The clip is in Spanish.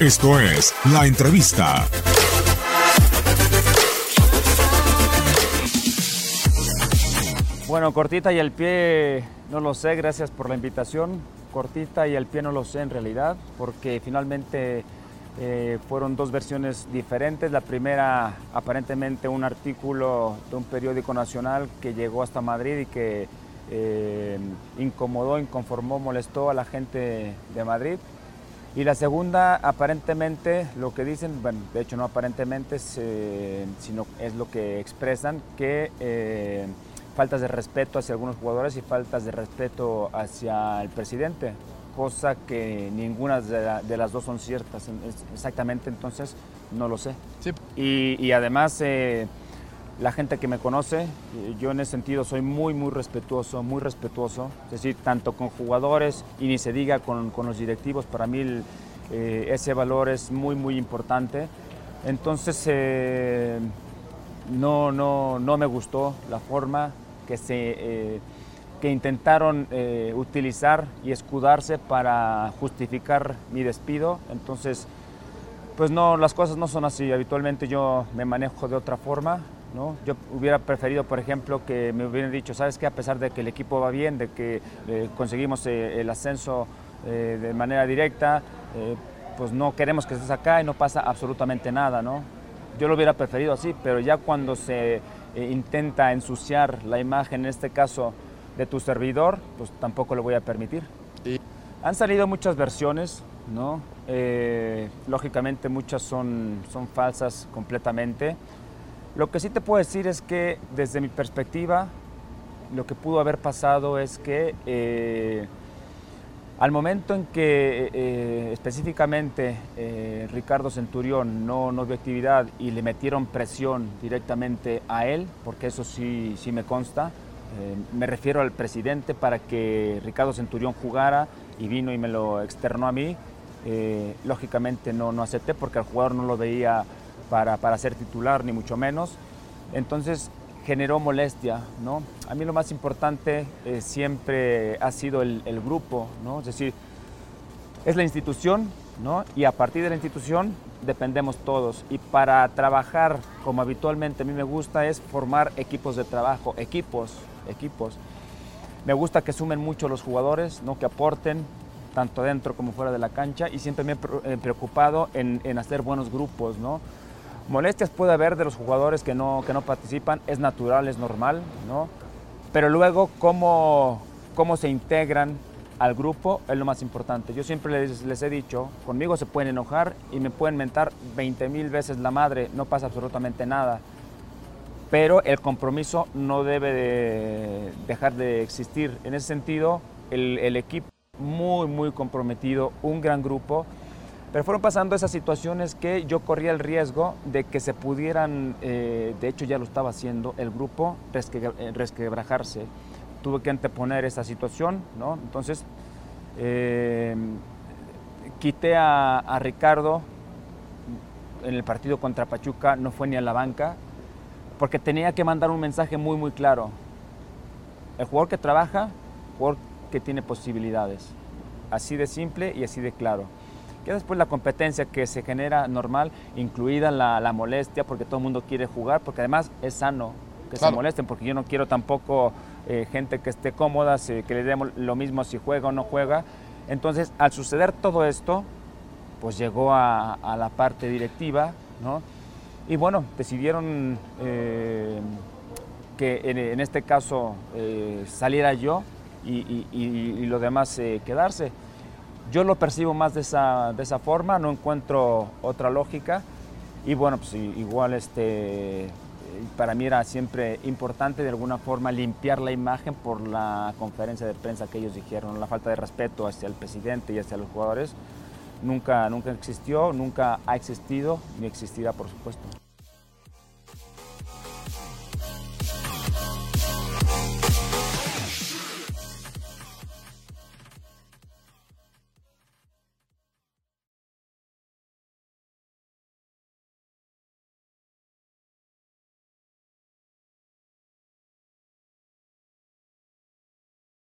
Esto es La Entrevista. Bueno, cortita y el pie no lo sé, gracias por la invitación. Cortita y el pie no lo sé en realidad, porque finalmente eh, fueron dos versiones diferentes. La primera, aparentemente, un artículo de un periódico nacional que llegó hasta Madrid y que eh, incomodó, inconformó, molestó a la gente de Madrid. Y la segunda, aparentemente, lo que dicen, bueno, de hecho no aparentemente, eh, sino es lo que expresan, que eh, faltas de respeto hacia algunos jugadores y faltas de respeto hacia el presidente, cosa que ninguna de, las dos son ciertas. Exactamente, entonces no lo sé. Y, y, además la gente que me conoce, eh, yo en ese sentido soy muy, muy respetuoso, muy respetuoso, es decir, tanto con jugadores y ni se diga con, con los directivos, para mí eh, ese valor es muy, muy importante. Entonces, eh, no, no, no me gustó la forma que, se, que intentaron utilizar y escudarse para justificar mi despido. Entonces, pues no, las cosas no son así. Habitualmente yo me manejo de otra forma. Yo hubiera preferido, por ejemplo, que me hubieran dicho, sabes que a pesar de que el equipo va bien, de que eh, conseguimos eh, el ascenso eh, de manera directa, pues no queremos que estés acá y no pasa absolutamente nada, ¿no? Yo lo hubiera preferido así, pero ya cuando se intenta ensuciar la imagen, en este caso de tu servidor, pues tampoco lo voy a permitir. Han salido muchas versiones, ¿no? lógicamente muchas son, son falsas completamente. Lo que sí te puedo decir es que desde mi perspectiva, lo que pudo haber pasado es que eh, al momento en que eh, eh, específicamente Ricardo Centurión no, no dio actividad y le metieron presión directamente a él, porque eso sí, sí me consta, me refiero al presidente para que Ricardo Centurión jugara y vino y me lo externó a mí, lógicamente no, no acepté porque al jugador no lo veía para, para ser titular, ni mucho menos. Entonces generó molestia, ¿no? A mí lo más importante eh, siempre ha sido el, el, grupo, ¿no? Es decir, es la institución, ¿no? Y a partir de la institución dependemos todos. Y para trabajar como habitualmente a mí me gusta es formar equipos de trabajo, equipos, equipos. Me gusta que sumen mucho los jugadores, ¿no? Que aporten, tanto dentro como fuera de la cancha y siempre me he preocupado en, en hacer buenos grupos, ¿no? Molestias puede haber de los jugadores que no, que no participan, es natural, es normal, ¿no? Pero luego cómo, cómo se integran al grupo es lo más importante. Yo siempre les, les, he dicho, conmigo se pueden enojar y me pueden mentar 20 mil veces la madre, no pasa absolutamente nada. Pero el compromiso no debe de dejar de existir. En ese sentido, el, el equipo muy, muy comprometido, un gran grupo pero fueron pasando esas situaciones que yo corría el riesgo de que se pudieran, eh, de hecho ya lo estaba haciendo, el grupo eh, resquebrajarse. Tuve que anteponer esa situación, ¿no? Entonces, eh, quité a, a, Ricardo en el partido contra Pachuca, no fue ni a la banca, porque tenía que mandar un mensaje muy, muy claro. El jugador que trabaja, jugador que tiene posibilidades. Así de simple y así de claro que después la competencia que se genera normal, incluida la, molestia, porque todo el mundo quiere jugar, porque además es sano que se molesten, porque yo no quiero tampoco eh, gente que esté cómoda, que le demos lo mismo si juega o no juega. Entonces, al suceder todo esto, pues llegó a, la parte directiva, ¿no? Y bueno, decidieron eh, que en, este caso eh, saliera yo y, y los demás quedarse. Yo lo percibo más de esa, de esa forma, no encuentro otra lógica y bueno, pues igual este, para mí era siempre importante de alguna forma limpiar la imagen por la conferencia de prensa que ellos dijeron, la falta de respeto hacia el presidente y hacia los jugadores nunca, nunca existió, nunca ha existido ni existirá por supuesto.